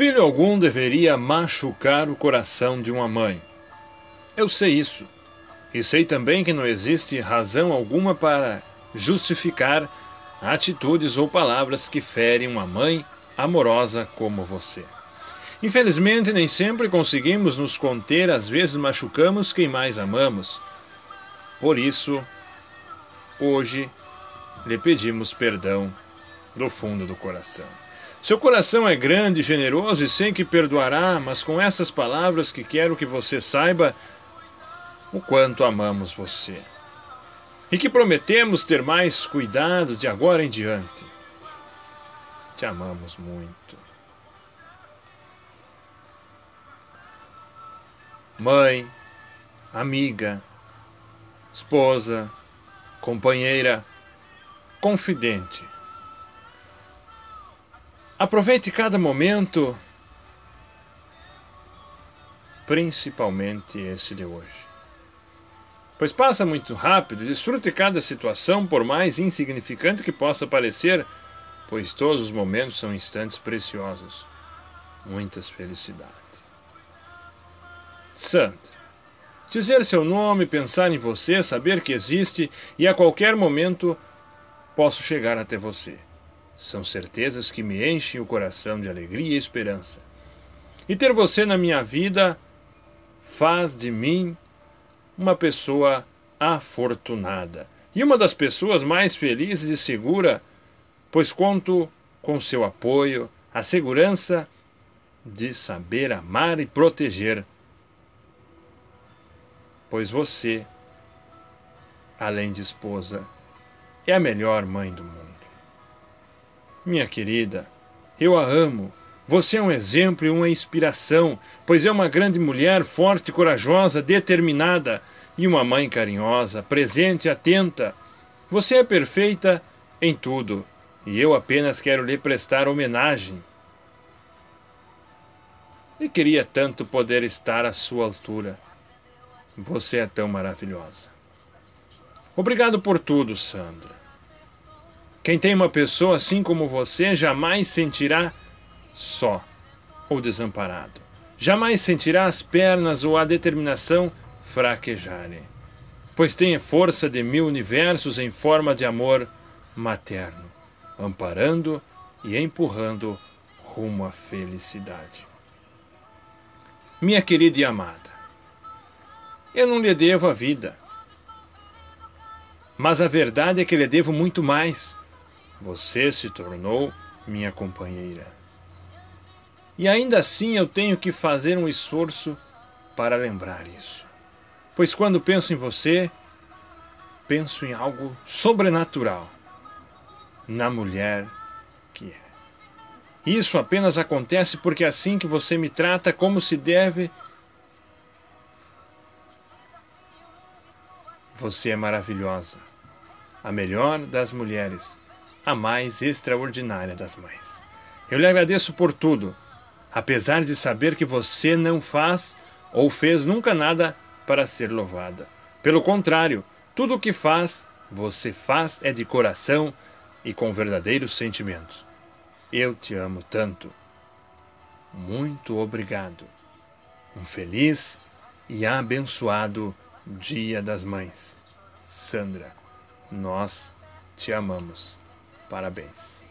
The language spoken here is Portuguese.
Filho algum deveria machucar o coração de uma mãe. Eu sei isso. E sei também que não existe razão alguma para justificar atitudes ou palavras que ferem uma mãe amorosa como você. Infelizmente, nem sempre conseguimos nos conter, às vezes machucamos quem mais amamos. Por isso, hoje lhe pedimos perdão do fundo do coração. Seu coração é grande generoso e sei que perdoará, mas com essas palavras que quero que você saiba o quanto amamos você. E que prometemos ter mais cuidado de agora em diante. Te amamos muito. Mãe, amiga, esposa, companheira, confidente. Aproveite cada momento, principalmente esse de hoje. Pois passa muito rápido, desfrute cada situação, por mais insignificante que possa parecer, pois todos os momentos são instantes preciosos. Muitas felicidades. Sandra. Dizer seu nome, pensar em você, saber que existe e a qualquer momento posso chegar até você. São certezas que me enchem o coração de alegria e esperança. E ter você na minha vida faz de mim uma pessoa afortunada e uma das pessoas mais felizes e segura, pois conto com seu apoio, a segurança de saber amar e proteger. Pois você, além de esposa, é a melhor mãe do mundo. Minha querida, eu a amo. Você é um exemplo e uma inspiração, pois é uma grande mulher, forte, corajosa, determinada e uma mãe carinhosa, presente e atenta. Você é perfeita em tudo e eu apenas quero lhe prestar homenagem. E queria tanto poder estar à sua altura. Você é tão maravilhosa. Obrigado por tudo, Sandra. Quem tem uma pessoa assim como você jamais sentirá só ou desamparado. Jamais sentirá as pernas ou a determinação fraquejarem, pois tem a força de mil universos em forma de amor materno, amparando e empurrando rumo à felicidade. Minha querida e amada, eu não lhe devo a vida, mas a verdade é que lhe devo muito mais você se tornou minha companheira. E ainda assim eu tenho que fazer um esforço para lembrar isso. Pois quando penso em você, penso em algo sobrenatural na mulher que é. Isso apenas acontece porque é assim que você me trata como se deve. Você é maravilhosa, a melhor das mulheres a mais extraordinária das mães. Eu lhe agradeço por tudo, apesar de saber que você não faz ou fez nunca nada para ser louvada. Pelo contrário, tudo o que faz, você faz é de coração e com verdadeiros sentimentos. Eu te amo tanto. Muito obrigado. Um feliz e abençoado Dia das Mães. Sandra, nós te amamos. Parabéns.